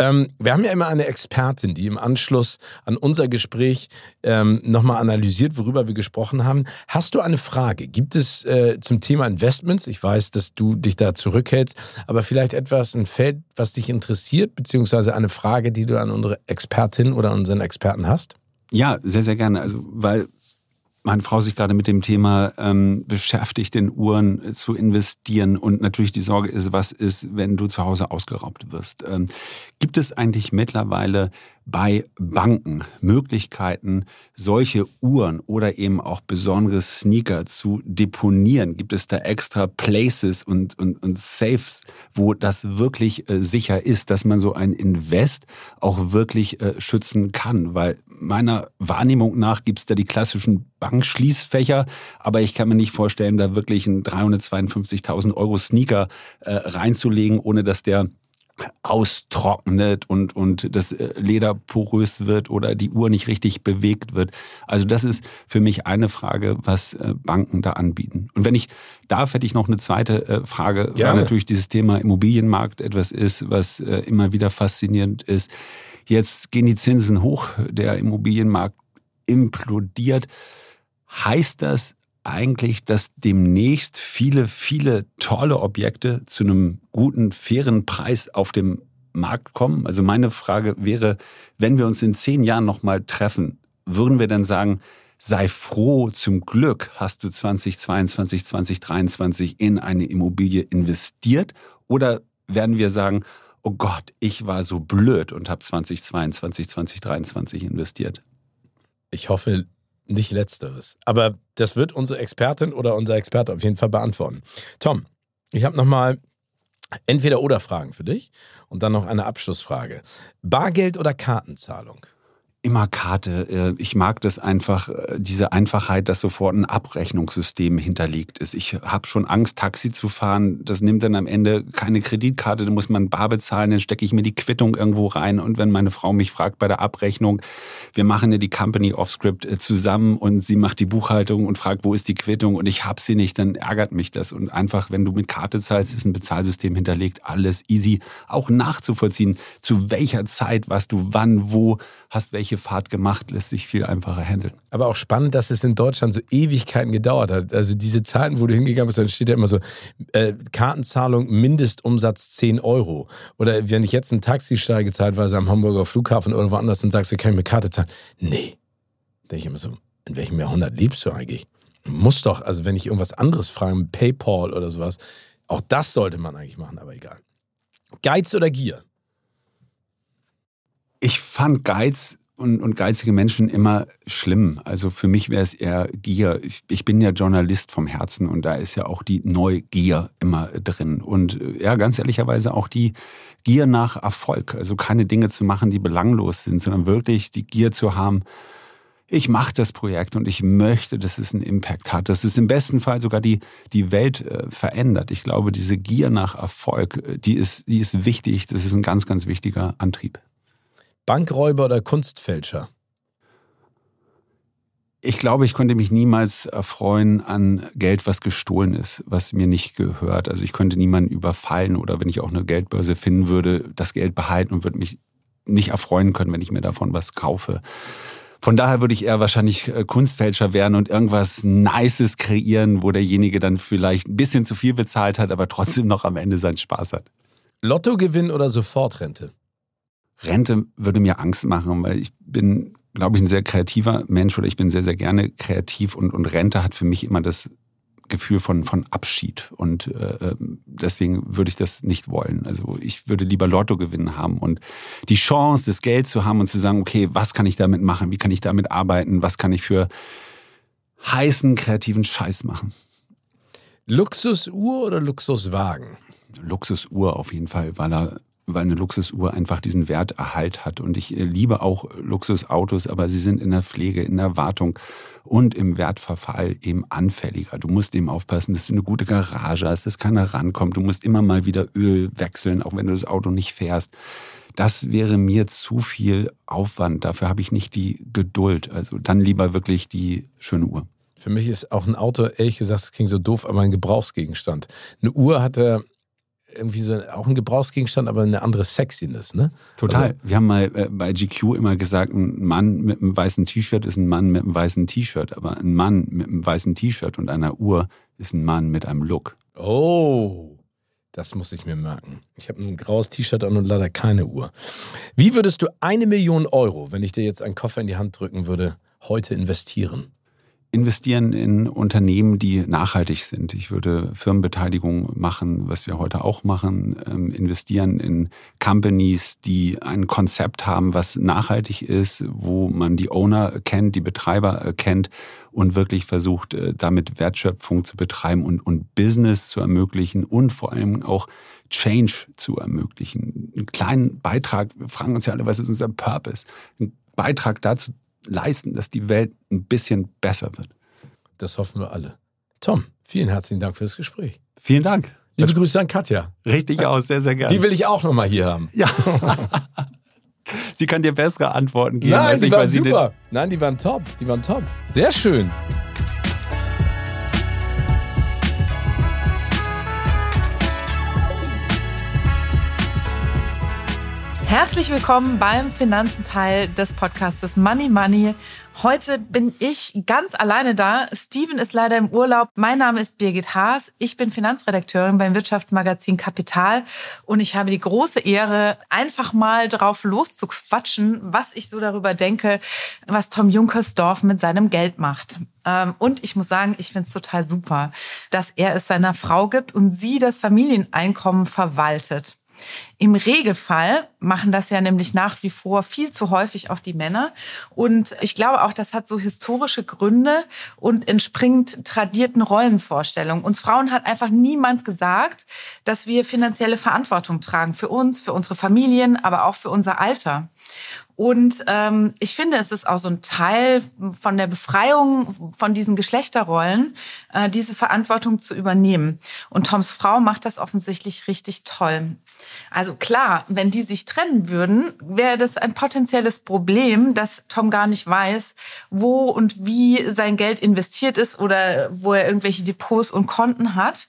Ähm, wir haben ja immer eine Expertin, die im Anschluss an unser Gespräch ähm, nochmal analysiert, worüber wir gesprochen haben. Hast du eine Frage? Gibt es äh, zum Thema Investments, ich Ich weiß, dass du dich da zurückhältst, aber vielleicht etwas, ein Feld, was dich interessiert, beziehungsweise eine Frage, die du an unsere Expertin oder unseren Experten hast? Ja, sehr, sehr gerne. Also, weil meine Frau sich gerade mit dem Thema ähm, beschäftigt, in Uhren zu investieren und natürlich die Sorge ist, was ist, wenn du zu Hause ausgeraubt wirst. Ähm, gibt es eigentlich mittlerweile bei Banken Möglichkeiten, solche Uhren oder eben auch besondere Sneaker zu deponieren? Gibt es da extra Places und, und, und Safes, wo das wirklich äh, sicher ist, dass man so ein Invest auch wirklich äh, schützen kann? Weil meiner Wahrnehmung nach gibt es da die klassischen Bankschließfächer, aber ich kann mir nicht vorstellen, da wirklich einen 352.000 Euro Sneaker äh, reinzulegen, ohne dass der austrocknet und, und das äh, Leder porös wird oder die Uhr nicht richtig bewegt wird. Also das ist für mich eine Frage, was äh, Banken da anbieten. Und wenn ich darf, hätte ich noch eine zweite äh, Frage, Gerne. weil natürlich dieses Thema Immobilienmarkt etwas ist, was immer wieder faszinierend ist. Jetzt gehen die Zinsen hoch, der Immobilienmarkt implodiert. Heißt das, eigentlich, dass demnächst viele, viele tolle Objekte zu einem guten, fairen Preis auf dem Markt kommen? Also meine Frage wäre, wenn wir uns in zehn Jahren nochmal treffen, würden wir dann sagen, sei froh, zum Glück hast du 2022, 2023 in eine Immobilie investiert? Oder werden wir sagen, oh Gott, ich war so blöd und habe 2022, 2023 investiert? Ich hoffe, nicht letzteres. Aber das wird unsere Expertin oder unser Experte auf jeden Fall beantworten. Tom, ich habe nochmal entweder oder Fragen für dich und dann noch eine Abschlussfrage. Bargeld oder Kartenzahlung? Immer Karte. Äh, ich mag das einfach, äh, diese Einfachheit, dass sofort ein Abrechnungssystem hinterlegt ist. Ich habe schon Angst, Taxi zu fahren. Das nimmt dann am Ende keine Kreditkarte, da muss man bar bezahlen, dann stecke ich mir die Quittung irgendwo rein. Und wenn meine Frau mich fragt bei der Abrechnung, wir machen ja die Company Offscript äh, zusammen und sie macht die Buchhaltung und fragt, wo ist die Quittung und ich habe sie nicht, dann ärgert mich das. Und einfach, wenn du mit Karte zahlst, ist ein Bezahlsystem hinterlegt, alles easy, auch nachzuvollziehen, zu welcher Zeit warst du wann, wo, hast welche welche Fahrt gemacht, lässt sich viel einfacher handeln. Aber auch spannend, dass es in Deutschland so Ewigkeiten gedauert hat. Also diese Zeiten, wo du hingegangen bist, dann steht ja immer so, äh, Kartenzahlung, Mindestumsatz 10 Euro. Oder wenn ich jetzt ein Taxi steige, zeitweise am Hamburger Flughafen oder woanders, dann sagst du, kann ich mit Karte zahlen? Nee. Denke ich immer so, in welchem Jahrhundert lebst du eigentlich? Du musst doch, also wenn ich irgendwas anderes frage, PayPal oder sowas, auch das sollte man eigentlich machen, aber egal. Geiz oder Gier? Ich fand Geiz und, und geizige Menschen immer schlimm. Also für mich wäre es eher Gier. Ich, ich, bin ja Journalist vom Herzen und da ist ja auch die Neugier immer drin. Und äh, ja, ganz ehrlicherweise auch die Gier nach Erfolg. Also keine Dinge zu machen, die belanglos sind, sondern wirklich die Gier zu haben, ich mache das Projekt und ich möchte, dass es einen Impact hat, dass es im besten Fall sogar die, die Welt äh, verändert. Ich glaube, diese Gier nach Erfolg, äh, die ist, die ist wichtig. Das ist ein ganz, ganz wichtiger Antrieb. Bankräuber oder Kunstfälscher? Ich glaube, ich konnte mich niemals erfreuen an Geld, was gestohlen ist, was mir nicht gehört. Also ich könnte niemanden überfallen oder wenn ich auch eine Geldbörse finden würde, das Geld behalten und würde mich nicht erfreuen können, wenn ich mir davon was kaufe. Von daher würde ich eher wahrscheinlich äh, Kunstfälscher werden und irgendwas Nices kreieren, wo derjenige dann vielleicht ein bisschen zu viel bezahlt hat, aber trotzdem noch am Ende seinen Spaß hat. Lottogewinn oder Sofortrente? Rente würde mir Angst machen, weil ich bin, glaube ich, ein sehr kreativer Mensch oder ich bin sehr, sehr gerne kreativ und, und Rente hat für mich immer das Gefühl von, von Abschied. Und äh, deswegen würde ich das nicht wollen. Also ich würde lieber Lotto gewinnen haben und die Chance, das Geld zu haben und zu sagen, okay, was kann ich damit machen? Wie kann ich damit arbeiten? Was kann ich für heißen, kreativen Scheiß machen? Luxusuhr oder Luxuswagen? Luxusuhr auf jeden Fall, weil er weil eine Luxusuhr einfach diesen Werterhalt hat. Und ich äh, liebe auch Luxusautos, aber sie sind in der Pflege, in der Wartung und im Wertverfall eben anfälliger. Du musst eben aufpassen, dass du eine gute Garage hast, dass keiner rankommt. Du musst immer mal wieder Öl wechseln, auch wenn du das Auto nicht fährst. Das wäre mir zu viel Aufwand. Dafür habe ich nicht die Geduld. Also dann lieber wirklich die schöne Uhr. Für mich ist auch ein Auto, ehrlich gesagt, das klingt so doof, aber ein Gebrauchsgegenstand. Eine Uhr hatte irgendwie so auch ein Gebrauchsgegenstand, aber eine andere Sexiness, ne? Total. Also, Wir haben mal äh, bei GQ immer gesagt, ein Mann mit einem weißen T-Shirt ist ein Mann mit einem weißen T-Shirt, aber ein Mann mit einem weißen T-Shirt und einer Uhr ist ein Mann mit einem Look. Oh, das muss ich mir merken. Ich habe ein graues T-Shirt an und leider keine Uhr. Wie würdest du eine Million Euro, wenn ich dir jetzt einen Koffer in die Hand drücken würde, heute investieren? Investieren in Unternehmen, die nachhaltig sind. Ich würde Firmenbeteiligung machen, was wir heute auch machen, ähm, investieren in Companies, die ein Konzept haben, was nachhaltig ist, wo man die Owner kennt, die Betreiber kennt und wirklich versucht, äh, damit Wertschöpfung zu betreiben und, und Business zu ermöglichen und vor allem auch Change zu ermöglichen. Einen kleinen Beitrag, wir fragen uns ja alle, was ist unser Purpose? Ein Beitrag dazu leisten, dass die Welt ein bisschen besser wird. Das hoffen wir alle. Tom, vielen herzlichen Dank fürs Gespräch. Vielen Dank. Liebe Grüße an Katja. Richtig aus, sehr, sehr gerne. Die will ich auch nochmal hier haben. Ja. [LAUGHS] sie kann dir bessere Antworten geben. Nein, die ich, waren super. Nein, die waren top. Die waren top. Sehr schön. Herzlich willkommen beim Finanzenteil des Podcasts Money Money. Heute bin ich ganz alleine da. Steven ist leider im Urlaub. Mein Name ist Birgit Haas. Ich bin Finanzredakteurin beim Wirtschaftsmagazin Kapital und ich habe die große Ehre, einfach mal drauf loszuquatschen, was ich so darüber denke, was Tom Junkersdorf mit seinem Geld macht. Ähm, und ich muss sagen, ich finde es total super, dass er es seiner Frau gibt und sie das Familieneinkommen verwaltet. Im Regelfall machen das ja nämlich nach wie vor viel zu häufig auch die Männer. Und ich glaube auch, das hat so historische Gründe und entspringt tradierten Rollenvorstellungen. Uns Frauen hat einfach niemand gesagt, dass wir finanzielle Verantwortung tragen für uns, für unsere Familien, aber auch für unser Alter. Und ähm, ich finde, es ist auch so ein Teil von der Befreiung von diesen Geschlechterrollen, äh, diese Verantwortung zu übernehmen. Und Toms Frau macht das offensichtlich richtig toll. Also klar, wenn die sich trennen würden, wäre das ein potenzielles Problem, dass Tom gar nicht weiß, wo und wie sein Geld investiert ist oder wo er irgendwelche Depots und Konten hat.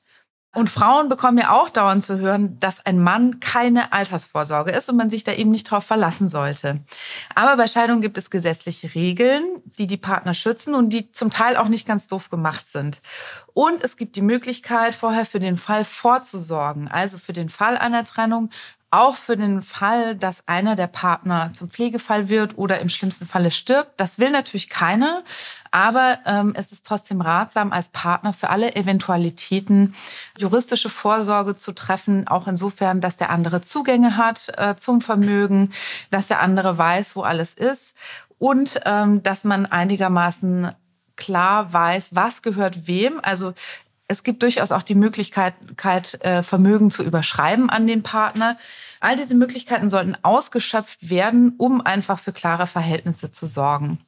Und Frauen bekommen ja auch dauernd zu hören, dass ein Mann keine Altersvorsorge ist und man sich da eben nicht drauf verlassen sollte. Aber bei Scheidung gibt es gesetzliche Regeln, die die Partner schützen und die zum Teil auch nicht ganz doof gemacht sind. Und es gibt die Möglichkeit, vorher für den Fall vorzusorgen. Also für den Fall einer Trennung auch für den Fall, dass einer der Partner zum Pflegefall wird oder im schlimmsten Falle stirbt. Das will natürlich keiner, aber ähm, es ist trotzdem ratsam, als Partner für alle Eventualitäten juristische Vorsorge zu treffen, auch insofern, dass der andere Zugänge hat äh, zum Vermögen, dass der andere weiß, wo alles ist und ähm, dass man einigermaßen klar weiß, was gehört wem. Also es gibt durchaus auch die Möglichkeit, äh, Vermögen zu überschreiben an den Partner. All diese Möglichkeiten sollten ausgeschöpft werden, um einfach für klare Verhältnisse zu sorgen.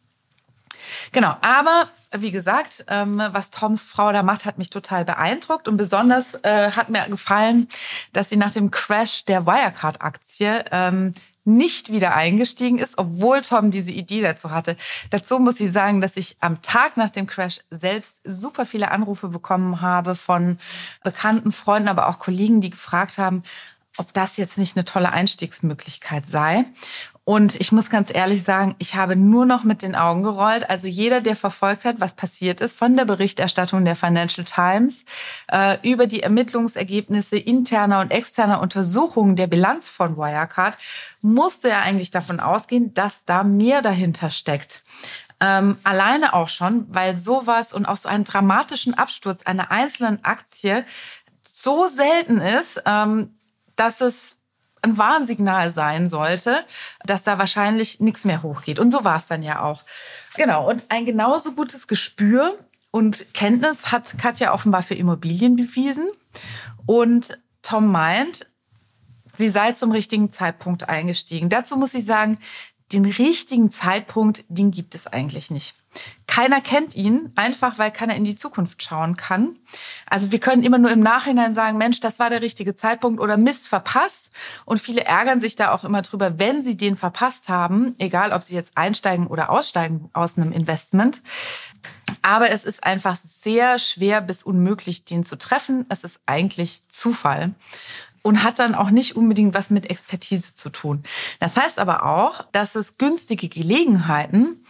Genau, aber wie gesagt, ähm, was Toms Frau da macht, hat mich total beeindruckt und besonders äh, hat mir gefallen, dass sie nach dem Crash der Wirecard-Aktie ähm, nicht wieder eingestiegen ist, obwohl Tom diese Idee dazu hatte. Dazu muss ich sagen, dass ich am Tag nach dem Crash selbst super viele Anrufe bekommen habe von bekannten Freunden, aber auch Kollegen, die gefragt haben, ob das jetzt nicht eine tolle Einstiegsmöglichkeit sei. Und ich muss ganz ehrlich sagen, ich habe nur noch mit den Augen gerollt. Also jeder, der verfolgt hat, was passiert ist, von der Berichterstattung der Financial Times äh, über die Ermittlungsergebnisse interner und externer Untersuchungen der Bilanz von Wirecard, musste er eigentlich davon ausgehen, dass da mehr dahinter steckt. Ähm, alleine auch schon, weil sowas und auch so einen dramatischen Absturz einer einzelnen Aktie so selten ist, ähm, dass es ein Warnsignal sein sollte, dass da wahrscheinlich nichts mehr hochgeht. Und so war es dann ja auch. Genau. Und ein genauso gutes Gespür und Kenntnis hat Katja offenbar für Immobilien bewiesen. Und Tom meint, sie sei zum richtigen Zeitpunkt eingestiegen. Dazu muss ich sagen, den richtigen Zeitpunkt, den gibt es eigentlich nicht. Keiner kennt ihn, einfach weil keiner in die Zukunft schauen kann. Also wir können immer nur im Nachhinein sagen, Mensch, das war der richtige Zeitpunkt oder Mist verpasst. Und viele ärgern sich da auch immer drüber, wenn sie den verpasst haben, egal ob sie jetzt einsteigen oder aussteigen aus einem Investment. Aber es ist einfach sehr schwer bis unmöglich, den zu treffen. Es ist eigentlich Zufall und hat dann auch nicht unbedingt was mit Expertise zu tun. Das heißt aber auch, dass es günstige Gelegenheiten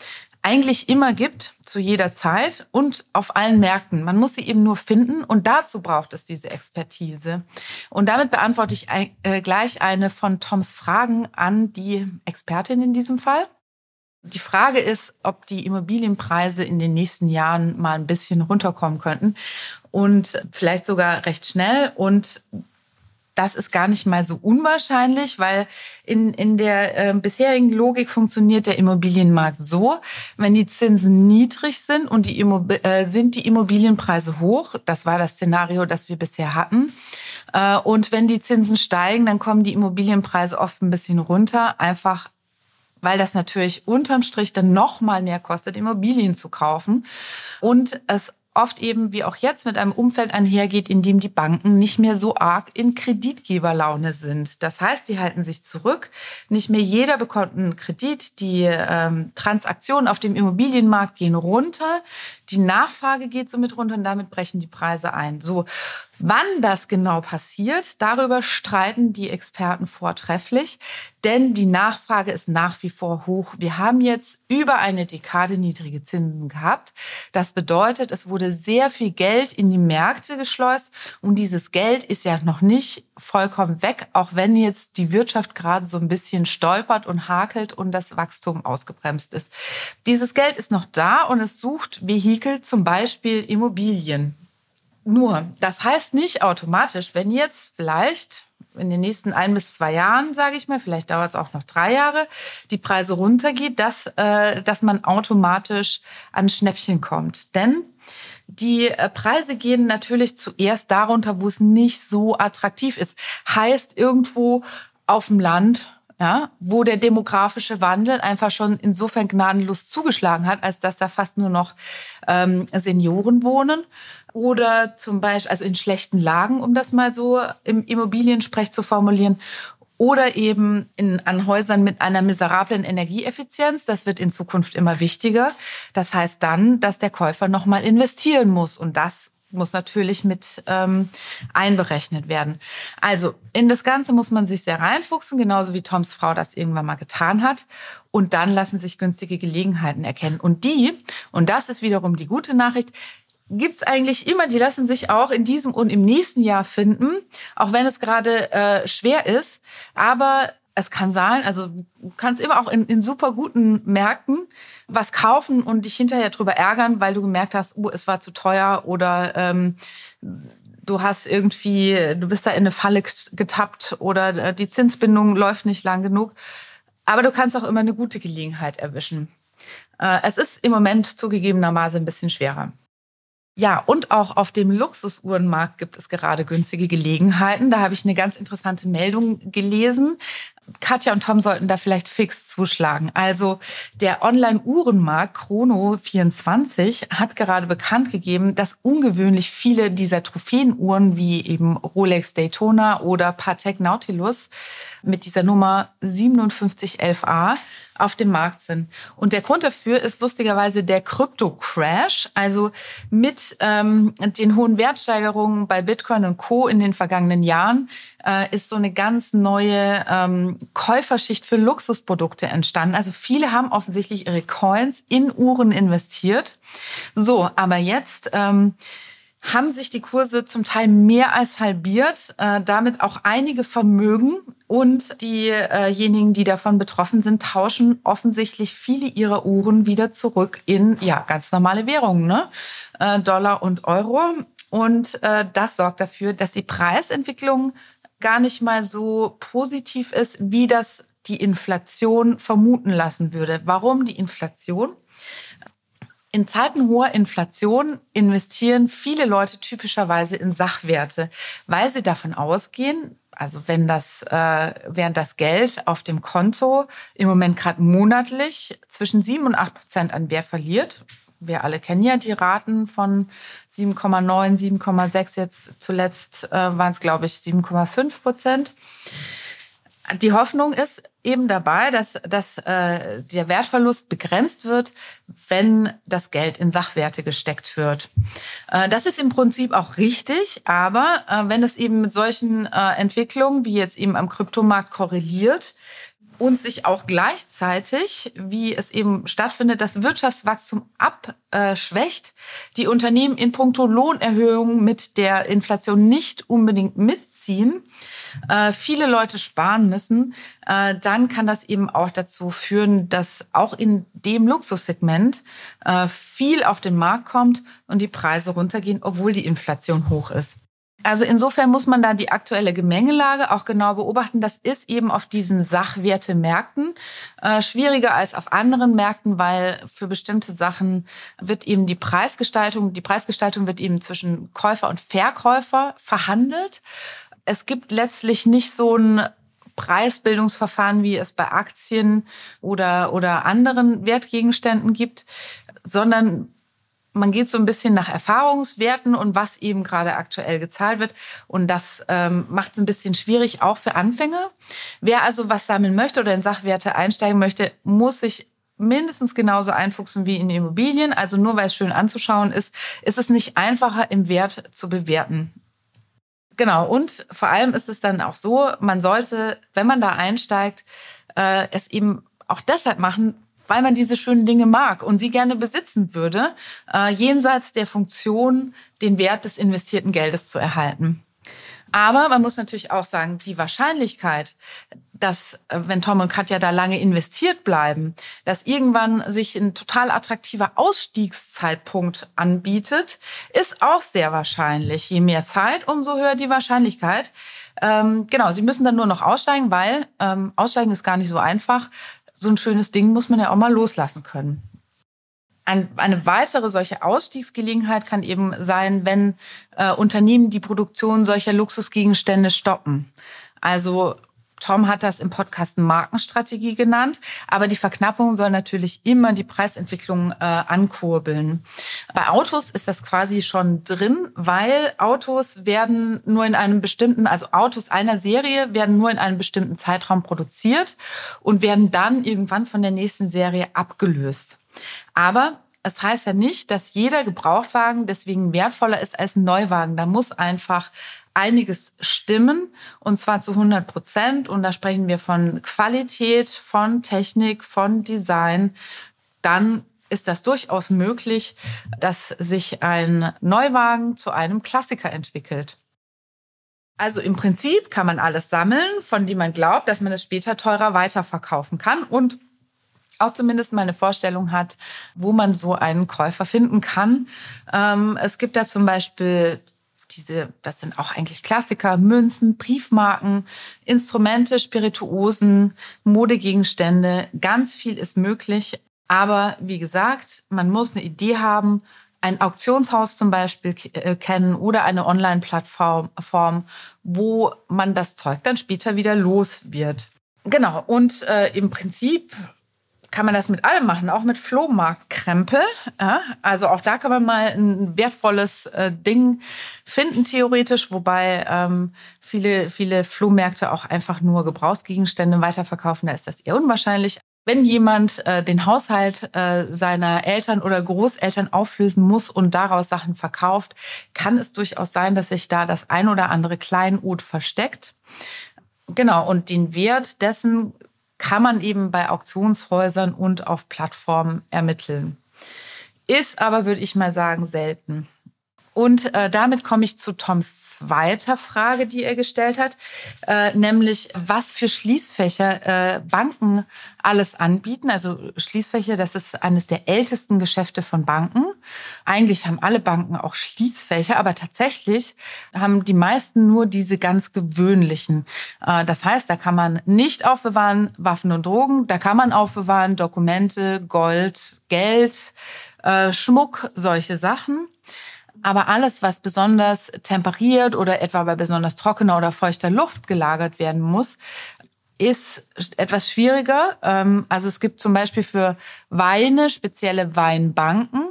eigentlich immer gibt, zu jeder Zeit und auf allen Märkten. Man muss sie eben nur finden und dazu braucht es diese Expertise. Und damit beantworte ich äh, gleich eine von Toms Fragen an die Expertin in diesem Fall. Die Frage ist, ob die Immobilienpreise in den nächsten Jahren mal ein bisschen runterkommen könnten und vielleicht sogar recht schnell. Und das ist gar nicht mal so unwahrscheinlich, weil in, in der äh, bisherigen Logik funktioniert der Immobilienmarkt so, wenn die Zinsen niedrig sind und die Immob äh, sind die Immobilienpreise hoch, das war das Szenario, das wir bisher hatten, äh, und wenn die Zinsen steigen, dann kommen die Immobilienpreise oft ein bisschen runter, einfach weil das natürlich unterm Strich dann noch mal mehr kostet, Immobilien zu kaufen und es oft eben wie auch jetzt mit einem Umfeld einhergeht, in dem die Banken nicht mehr so arg in Kreditgeberlaune sind. Das heißt, die halten sich zurück. Nicht mehr jeder bekommt einen Kredit. Die ähm, Transaktionen auf dem Immobilienmarkt gehen runter. Die Nachfrage geht somit runter und damit brechen die Preise ein. So, wann das genau passiert, darüber streiten die Experten vortrefflich, denn die Nachfrage ist nach wie vor hoch. Wir haben jetzt über eine Dekade niedrige Zinsen gehabt. Das bedeutet, es wurde sehr viel Geld in die Märkte geschleust und dieses Geld ist ja noch nicht vollkommen weg, auch wenn jetzt die Wirtschaft gerade so ein bisschen stolpert und hakelt und das Wachstum ausgebremst ist. Dieses Geld ist noch da und es sucht Vehikel, zum Beispiel Immobilien. Nur, das heißt nicht automatisch, wenn jetzt vielleicht in den nächsten ein bis zwei Jahren, sage ich mal, vielleicht dauert es auch noch drei Jahre, die Preise runtergeht, dass, äh, dass man automatisch an Schnäppchen kommt. Denn die äh, Preise gehen natürlich zuerst darunter, wo es nicht so attraktiv ist. Heißt irgendwo auf dem Land, ja, wo der demografische Wandel einfach schon insofern gnadenlos zugeschlagen hat, als dass da fast nur noch ähm, Senioren wohnen oder zum Beispiel, also in schlechten Lagen, um das mal so im Immobiliensprech zu formulieren, oder eben in, an Häusern mit einer miserablen Energieeffizienz. Das wird in Zukunft immer wichtiger. Das heißt dann, dass der Käufer nochmal investieren muss und das muss natürlich mit ähm, einberechnet werden. Also in das Ganze muss man sich sehr reinfuchsen, genauso wie Toms Frau das irgendwann mal getan hat. Und dann lassen sich günstige Gelegenheiten erkennen. Und die, und das ist wiederum die gute Nachricht, gibt's eigentlich immer, die lassen sich auch in diesem und im nächsten Jahr finden, auch wenn es gerade äh, schwer ist. Aber es kann sein, also du kannst immer auch in, in super guten Märkten was kaufen und dich hinterher drüber ärgern, weil du gemerkt hast, uh, es war zu teuer oder ähm, du hast irgendwie, du bist da in eine Falle getappt oder äh, die Zinsbindung läuft nicht lang genug. Aber du kannst auch immer eine gute Gelegenheit erwischen. Äh, es ist im Moment zugegebenermaßen ein bisschen schwerer. Ja, und auch auf dem Luxusuhrenmarkt gibt es gerade günstige Gelegenheiten. Da habe ich eine ganz interessante Meldung gelesen. Katja und Tom sollten da vielleicht fix zuschlagen. Also der Online-Uhrenmarkt Chrono24 hat gerade bekannt gegeben, dass ungewöhnlich viele dieser Trophäenuhren wie eben Rolex Daytona oder Patek Nautilus mit dieser Nummer 5711a auf dem Markt sind. Und der Grund dafür ist lustigerweise der Krypto-Crash. Also mit ähm, den hohen Wertsteigerungen bei Bitcoin und Co. in den vergangenen Jahren äh, ist so eine ganz neue ähm, Käuferschicht für Luxusprodukte entstanden. Also viele haben offensichtlich ihre Coins in Uhren investiert. So, aber jetzt ähm, haben sich die Kurse zum Teil mehr als halbiert, äh, damit auch einige Vermögen und diejenigen, die davon betroffen sind, tauschen offensichtlich viele ihrer Uhren wieder zurück in ja ganz normale Währungen, ne? Äh, Dollar und Euro. Und äh, das sorgt dafür, dass die Preisentwicklung gar nicht mal so positiv ist, wie das die Inflation vermuten lassen würde. Warum die Inflation? In Zeiten hoher Inflation investieren viele Leute typischerweise in Sachwerte, weil sie davon ausgehen, also wenn das, äh, während das Geld auf dem Konto im Moment gerade monatlich zwischen 7 und 8 Prozent an Wert verliert, wir alle kennen ja die Raten von 7,9, 7,6, jetzt zuletzt äh, waren es, glaube ich, 7,5 Prozent die Hoffnung ist eben dabei, dass, dass äh, der Wertverlust begrenzt wird, wenn das Geld in Sachwerte gesteckt wird. Äh, das ist im Prinzip auch richtig, aber äh, wenn es eben mit solchen äh, Entwicklungen wie jetzt eben am Kryptomarkt korreliert, und sich auch gleichzeitig, wie es eben stattfindet, das Wirtschaftswachstum abschwächt, die Unternehmen in puncto Lohnerhöhung mit der Inflation nicht unbedingt mitziehen, äh, viele Leute sparen müssen, äh, dann kann das eben auch dazu führen, dass auch in dem Luxussegment äh, viel auf den Markt kommt und die Preise runtergehen, obwohl die Inflation hoch ist. Also insofern muss man da die aktuelle Gemengelage auch genau beobachten. Das ist eben auf diesen Sachwertemärkten äh, schwieriger als auf anderen Märkten, weil für bestimmte Sachen wird eben die Preisgestaltung, die Preisgestaltung wird eben zwischen Käufer und Verkäufer verhandelt. Es gibt letztlich nicht so ein Preisbildungsverfahren, wie es bei Aktien oder, oder anderen Wertgegenständen gibt, sondern man geht so ein bisschen nach Erfahrungswerten und was eben gerade aktuell gezahlt wird. Und das ähm, macht es ein bisschen schwierig, auch für Anfänger. Wer also was sammeln möchte oder in Sachwerte einsteigen möchte, muss sich mindestens genauso einfuchsen wie in Immobilien. Also nur weil es schön anzuschauen ist, ist es nicht einfacher im Wert zu bewerten. Genau, und vor allem ist es dann auch so, man sollte, wenn man da einsteigt, äh, es eben auch deshalb machen, weil man diese schönen Dinge mag und sie gerne besitzen würde, äh, jenseits der Funktion, den Wert des investierten Geldes zu erhalten. Aber man muss natürlich auch sagen, die Wahrscheinlichkeit, dass, äh, wenn Tom und Katja da lange investiert bleiben, dass irgendwann sich ein total attraktiver Ausstiegszeitpunkt anbietet, ist auch sehr wahrscheinlich. Je mehr Zeit, umso höher die Wahrscheinlichkeit. Ähm, genau, sie müssen dann nur noch aussteigen, weil ähm, aussteigen ist gar nicht so einfach so ein schönes Ding muss man ja auch mal loslassen können. Ein, eine weitere solche Ausstiegsgelegenheit kann eben sein, wenn äh, Unternehmen die Produktion solcher Luxusgegenstände stoppen. Also Tom hat das im Podcast Markenstrategie genannt. Aber die Verknappung soll natürlich immer die Preisentwicklung äh, ankurbeln. Bei Autos ist das quasi schon drin, weil Autos werden nur in einem bestimmten, also Autos einer Serie werden nur in einem bestimmten Zeitraum produziert und werden dann irgendwann von der nächsten Serie abgelöst. Aber es heißt ja nicht, dass jeder Gebrauchtwagen deswegen wertvoller ist als ein Neuwagen. Da muss einfach einiges stimmen und zwar zu 100 Prozent. Und da sprechen wir von Qualität, von Technik, von Design. Dann ist das durchaus möglich, dass sich ein Neuwagen zu einem Klassiker entwickelt. Also im Prinzip kann man alles sammeln, von dem man glaubt, dass man es später teurer weiterverkaufen kann und auch zumindest mal eine Vorstellung hat, wo man so einen Käufer finden kann. Ähm, es gibt da zum Beispiel diese, das sind auch eigentlich Klassiker, Münzen, Briefmarken, Instrumente, Spirituosen, Modegegenstände. Ganz viel ist möglich. Aber wie gesagt, man muss eine Idee haben, ein Auktionshaus zum Beispiel äh, kennen oder eine Online-Plattform, wo man das Zeug dann später wieder los wird. Genau, und äh, im Prinzip kann man das mit allem machen, auch mit Flohmarktkrempel. Ja, also auch da kann man mal ein wertvolles äh, Ding finden, theoretisch, wobei ähm, viele, viele Flohmärkte auch einfach nur Gebrauchsgegenstände weiterverkaufen. Da ist das eher unwahrscheinlich. Wenn jemand äh, den Haushalt äh, seiner Eltern oder Großeltern auflösen muss und daraus Sachen verkauft, kann es durchaus sein, dass sich da das ein oder andere Kleinod versteckt. Genau, und den Wert dessen kann man eben bei Auktionshäusern und auf Plattformen ermitteln. Ist aber, würde ich mal sagen, selten. Und äh, damit komme ich zu Toms zweiter Frage, die er gestellt hat, äh, nämlich was für Schließfächer äh, Banken alles anbieten. Also Schließfächer, das ist eines der ältesten Geschäfte von Banken. Eigentlich haben alle Banken auch Schließfächer, aber tatsächlich haben die meisten nur diese ganz gewöhnlichen. Äh, das heißt, da kann man nicht aufbewahren Waffen und Drogen, da kann man aufbewahren Dokumente, Gold, Geld, äh, Schmuck, solche Sachen. Aber alles, was besonders temperiert oder etwa bei besonders trockener oder feuchter Luft gelagert werden muss, ist etwas schwieriger. Ähm, also es gibt zum Beispiel für Weine spezielle Weinbanken.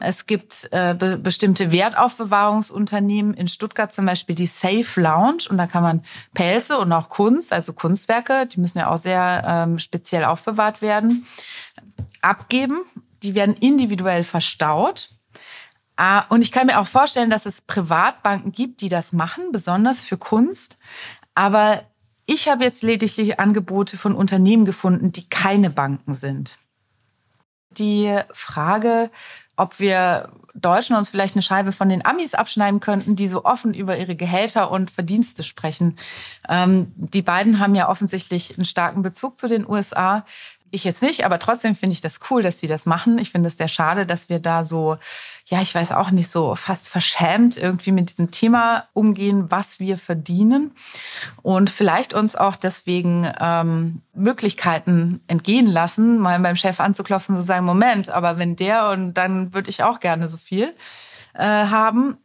Es gibt äh, be bestimmte Wertaufbewahrungsunternehmen in Stuttgart, zum Beispiel die Safe Lounge. Und da kann man Pelze und auch Kunst, also Kunstwerke, die müssen ja auch sehr ähm, speziell aufbewahrt werden, abgeben. Die werden individuell verstaut. Ah, und ich kann mir auch vorstellen, dass es Privatbanken gibt, die das machen, besonders für Kunst. Aber Ich habe jetzt lediglich Angebote von Unternehmen gefunden, die keine Banken sind. Die Frage, ob wir Deutschen uns vielleicht eine Scheibe von den Amis abschneiden könnten, die so offen über ihre Gehälter und Verdienste sprechen. Ähm, die beiden haben ja offensichtlich einen starken Bezug zu den USA. Ich jetzt nicht, aber trotzdem finde ich das cool, dass sie das machen. Ich finde es sehr schade, dass wir da so, ja, ich weiß auch nicht, so fast verschämt irgendwie mit diesem Thema umgehen, was wir verdienen. Und vielleicht uns auch deswegen ähm, Möglichkeiten entgehen lassen, mal beim Chef anzuklopfen und zu sagen, Moment, aber wenn der und dann würde ich auch gerne so viel äh, haben.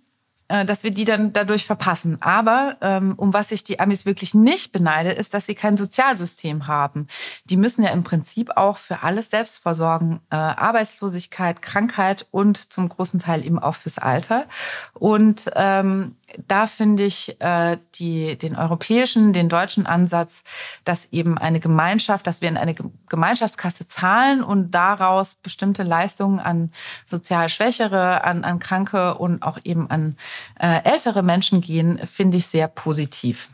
Äh, dass wir die dann dadurch verpassen. Aber ähm, um was ich die Amis wirklich nicht beneide, ist, dass sie kein Sozialsystem haben. Die müssen ja im Prinzip auch für alles selbst versorgen. Äh, Arbeitslosigkeit, Krankheit und zum großen Teil eben auch fürs Alter. Und ähm, da finde ich äh, die, den europäischen, den deutschen Ansatz, dass eben eine Gemeinschaft, dass wir in eine Gemeinschaftskasse zahlen und daraus bestimmte Leistungen an sozial Schwächere, an, an Kranke und auch eben an äh, ältere Menschen gehen, finde ich sehr positiv.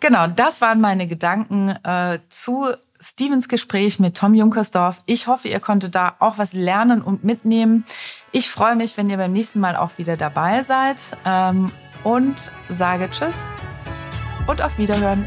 Genau, das waren meine Gedanken äh, zu Stevens Gespräch mit Tom Junkersdorf. Ich hoffe, ihr konntet da auch was lernen und mitnehmen. Ich freue mich, wenn ihr beim nächsten Mal auch wieder dabei seid ähm, und sage Tschüss und auf Wiederhören.